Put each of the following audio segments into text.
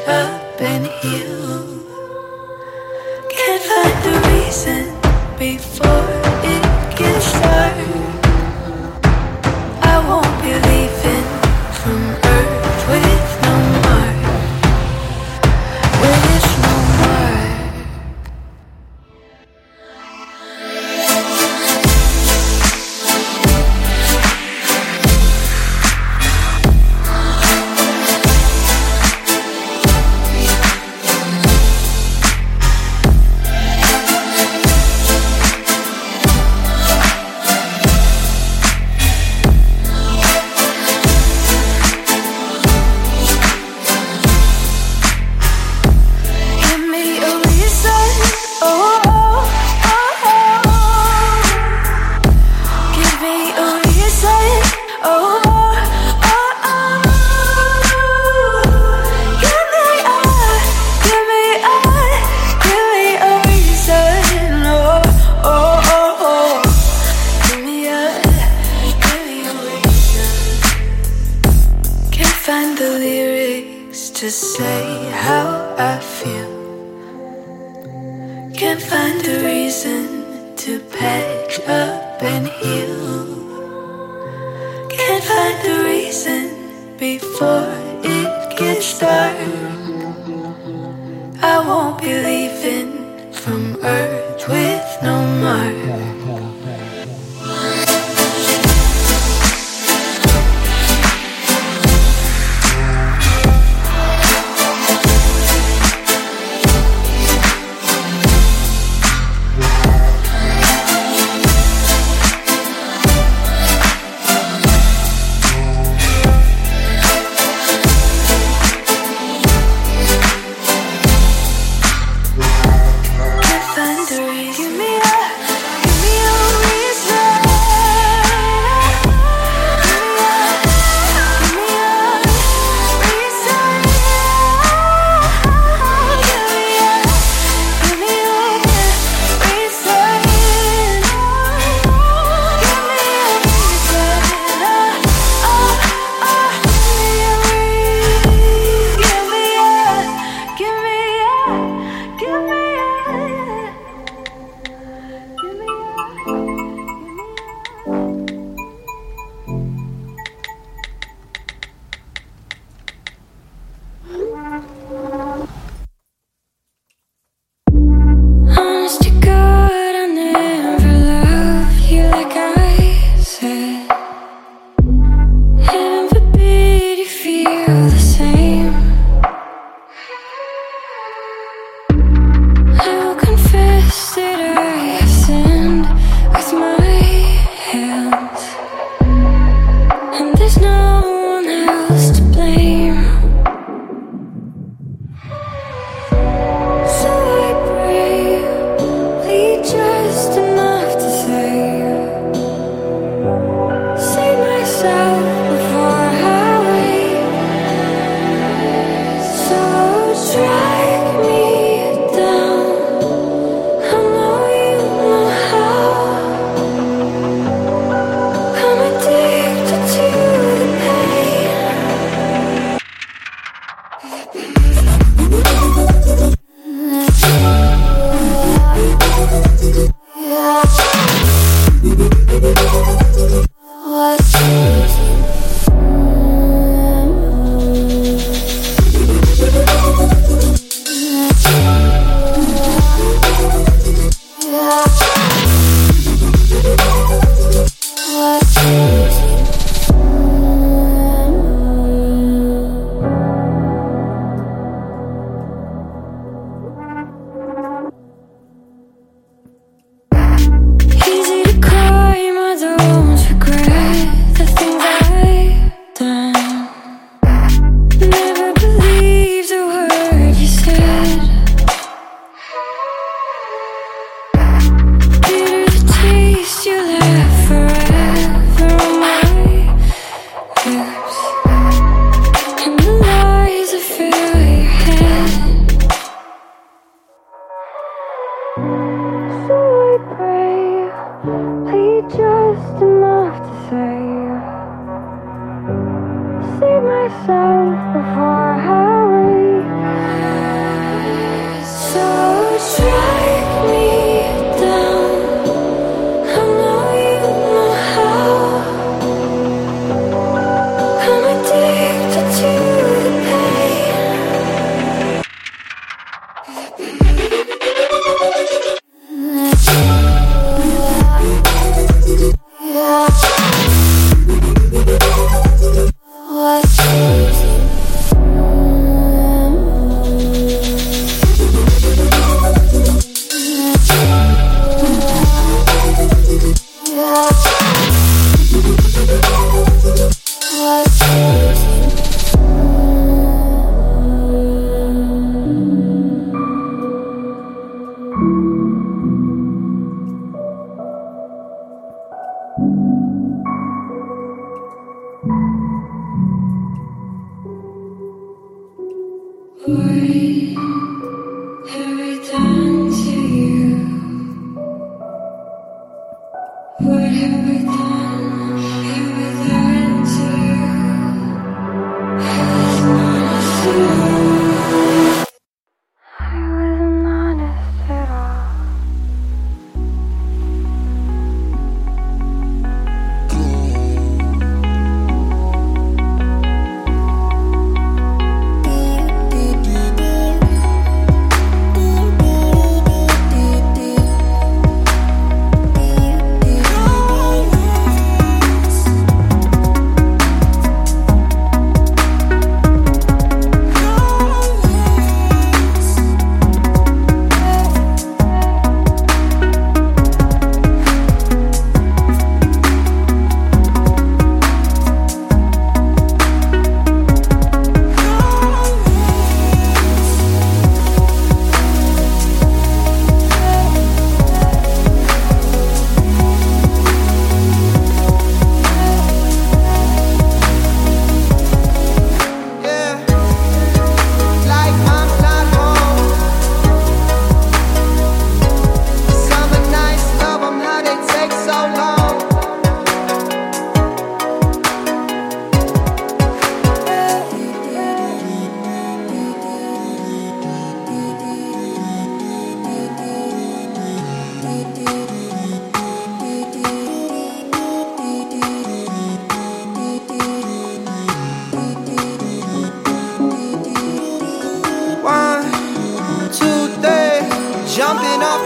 up and heal. Can't find the reason before it gets dark.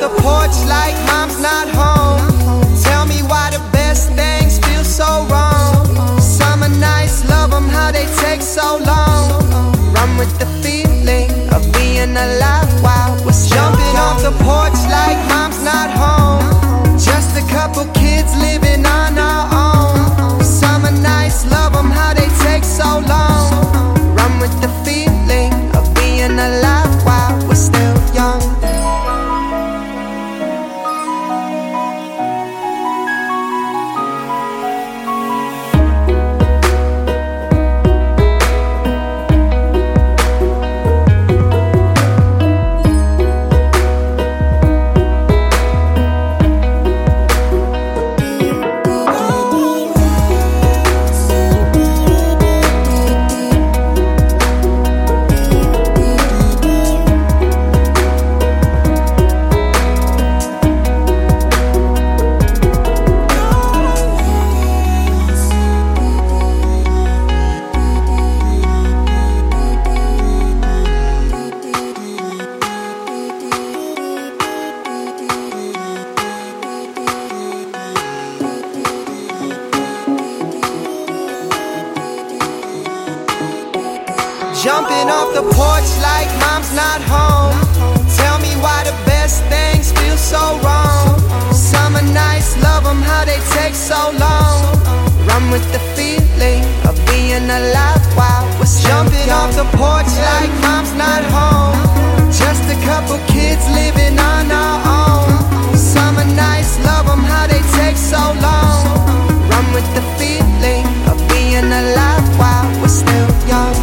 The porch like mom's not home. Tell me why the best things feel so wrong. Summer nights, love 'em how they take so long. Run with the feeling of being alive while we're jumping off the porch like mom's not home. Just a couple kids living on our own. Summer nights, love 'em how they take so long. Run with the feeling of being alive Jumping off the porch like mom's not home. Tell me why the best things feel so wrong. Summer nights, love 'em how they take so long. Run with the feeling of being alive while we're jumping off the porch like mom's not home. Just a couple kids living on our own. Summer nights, love 'em how they take so long. Run with the feeling of being alive while we're still young.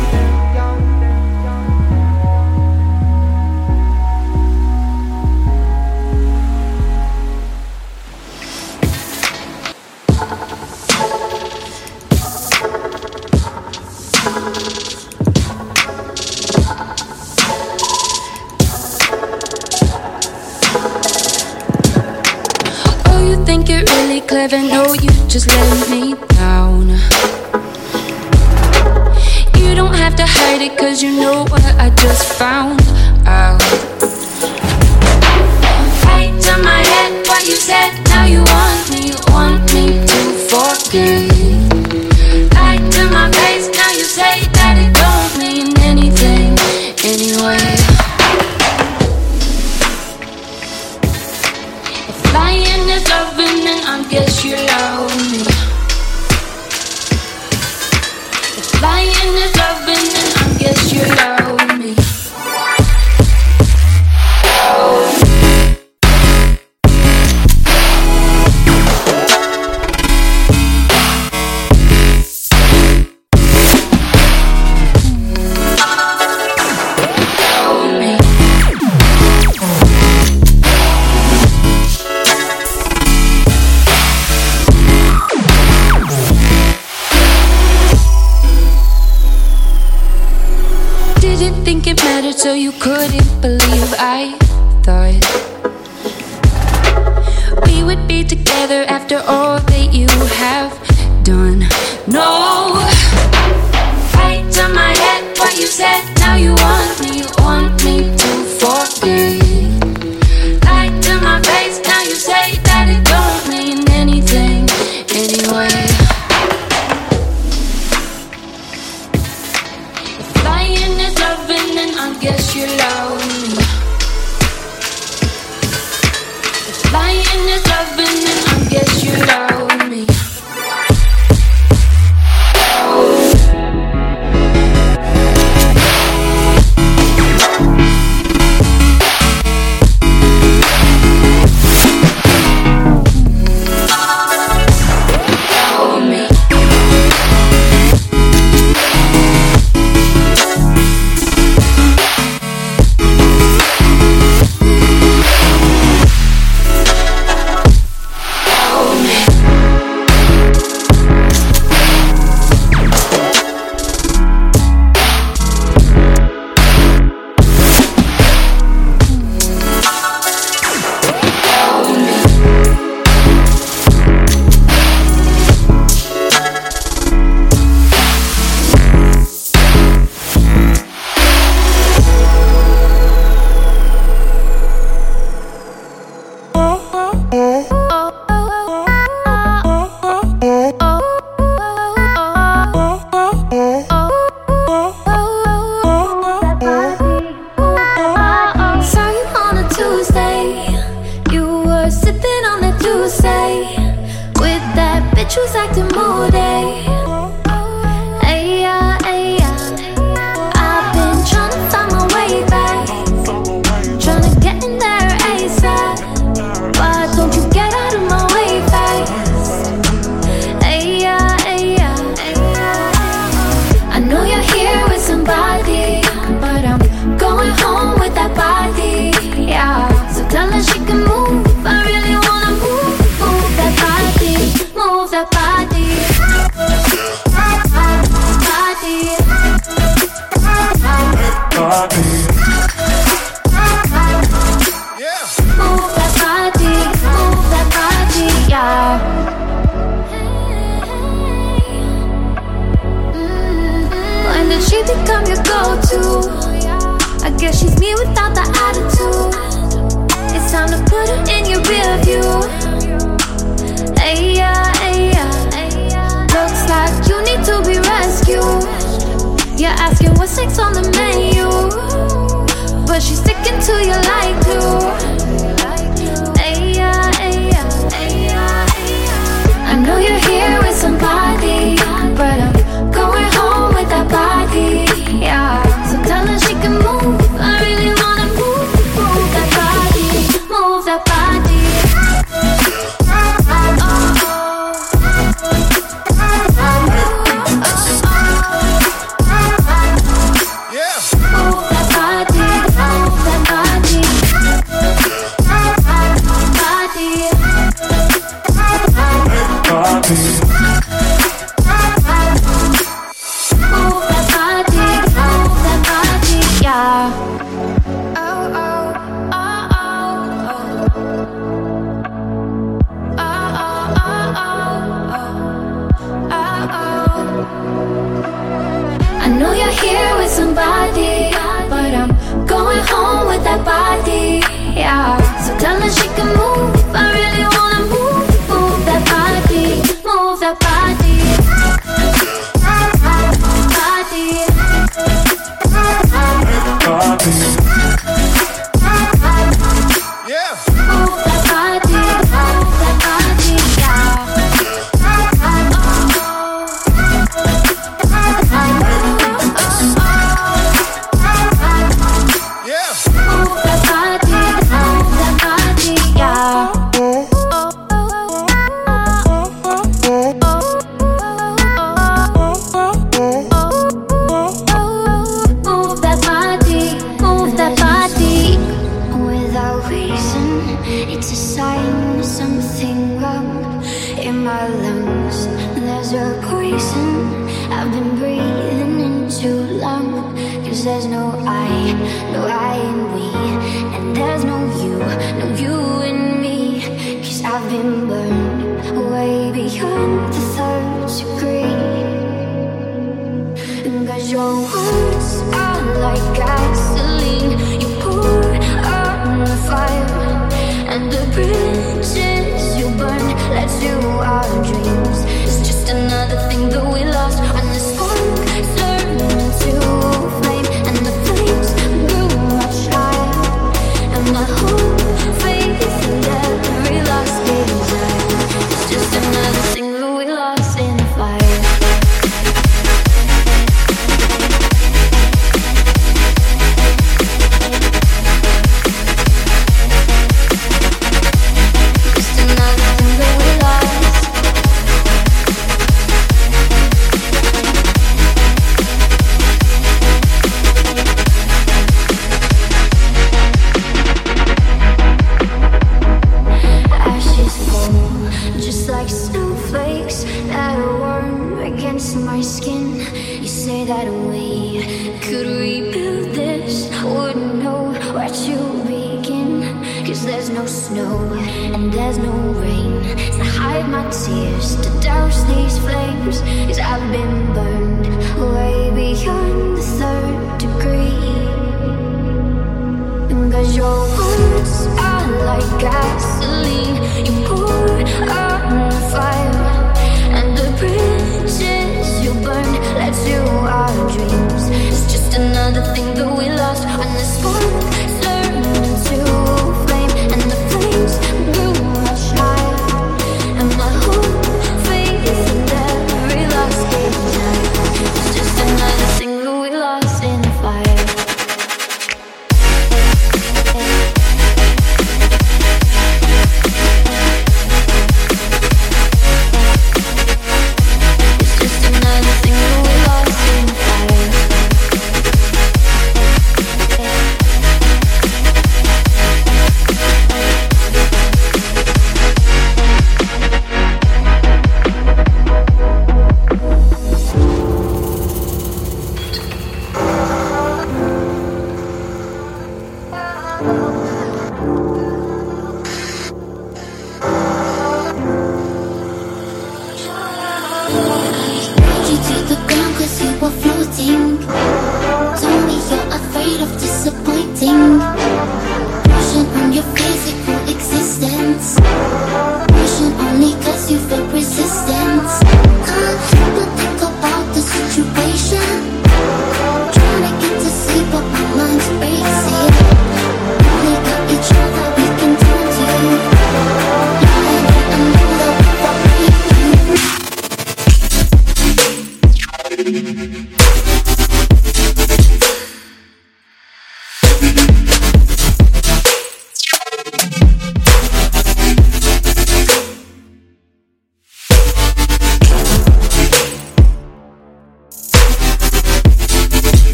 Who's acting moody. Ay,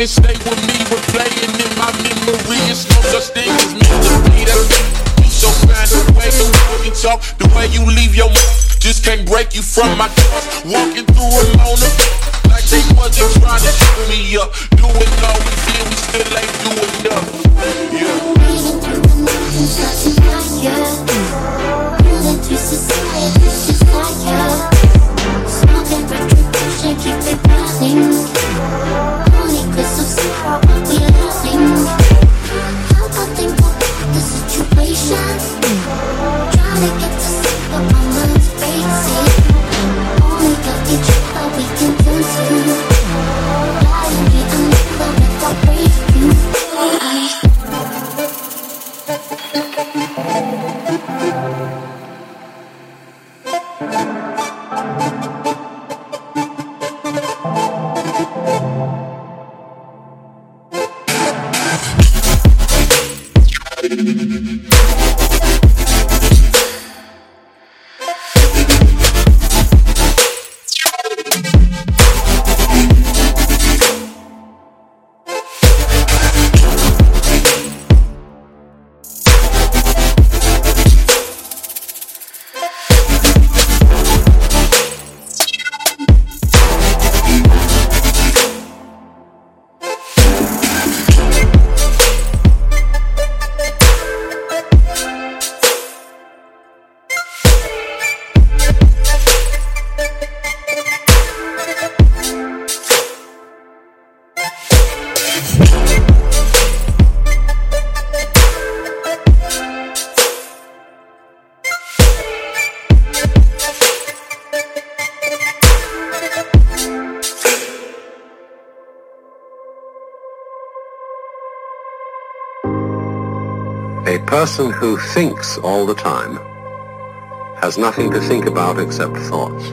to and stay with me were playing in my memory. It's no such thing as memory. That's so fine the way the way you talk, the way you leave your mouth. Just can't break you from my thoughts. Walking through a moment like they wasn't trying to show me up. Doing all we did, we still ain't doing enough. Yeah. Person who thinks all the time has nothing to think about except thoughts.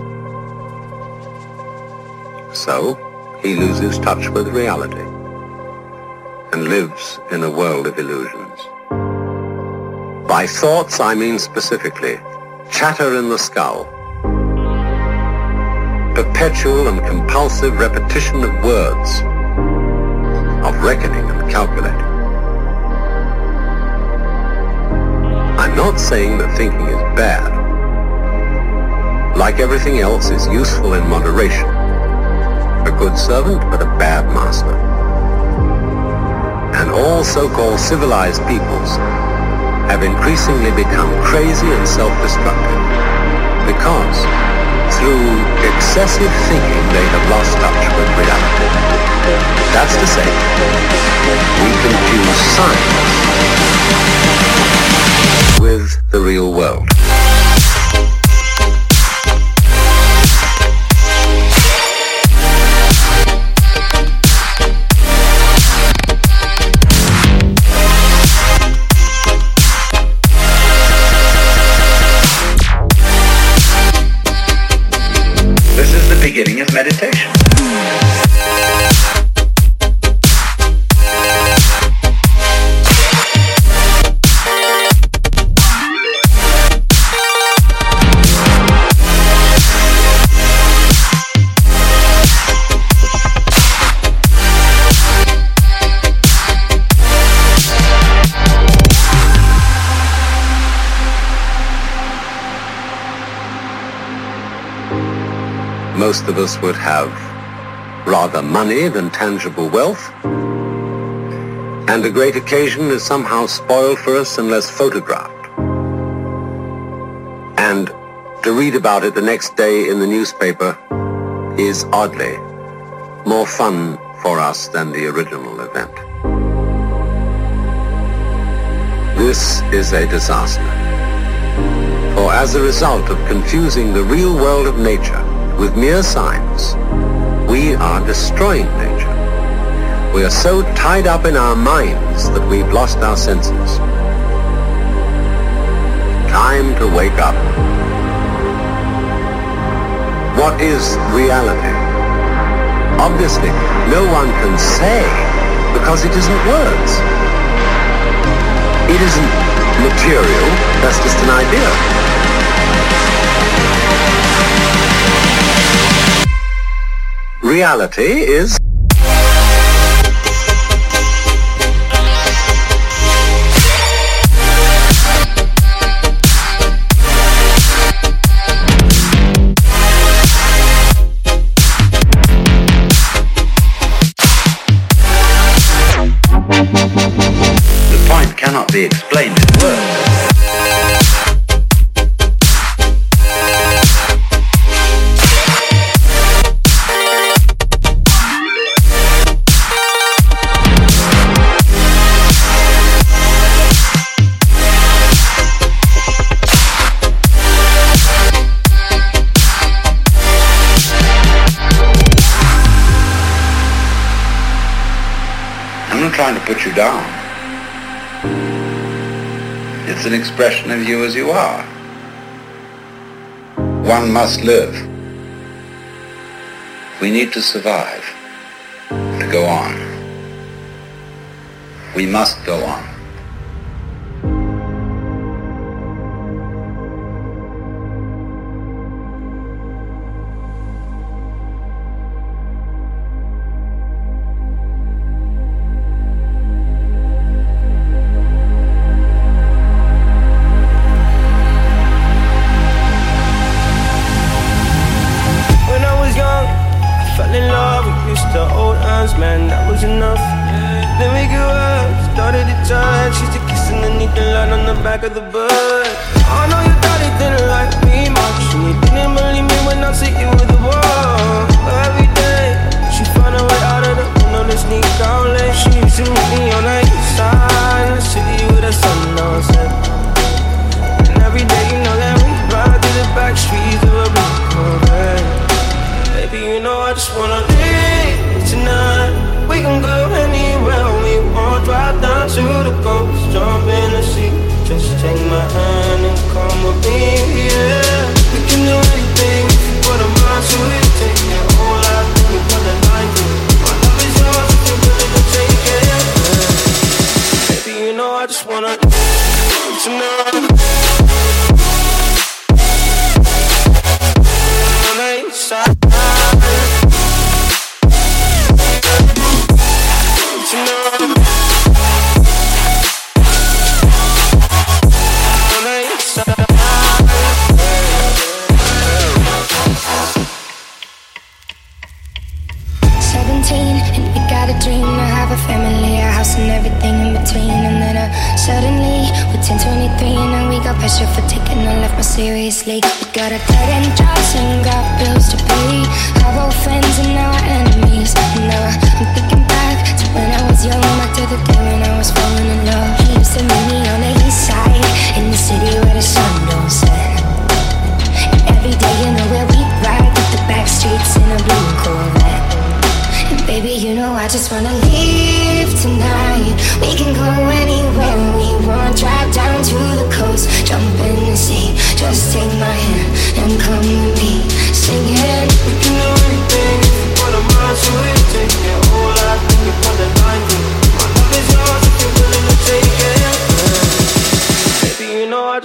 So, he loses touch with reality and lives in a world of illusions. By thoughts, I mean specifically chatter in the skull, perpetual and compulsive repetition of words, of reckoning and calculating. Not saying that thinking is bad. Like everything else, is useful in moderation. A good servant, but a bad master. And all so-called civilized peoples have increasingly become crazy and self-destructive because through excessive thinking they have lost touch with reality. That's to say, we confuse science with the real world. Most of us would have rather money than tangible wealth, and a great occasion is somehow spoiled for us unless photographed. And to read about it the next day in the newspaper is oddly more fun for us than the original event. This is a disaster. For as a result of confusing the real world of nature with mere signs, we are destroying nature. We are so tied up in our minds that we've lost our senses. Time to wake up. What is reality? Obviously, no one can say because it isn't words. It isn't material, that's just an idea. Reality is... The point cannot be explained in words. down. It's an expression of you as you are. One must live. We need to survive, to go on. We must go on.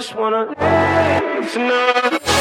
just wanna dance tonight.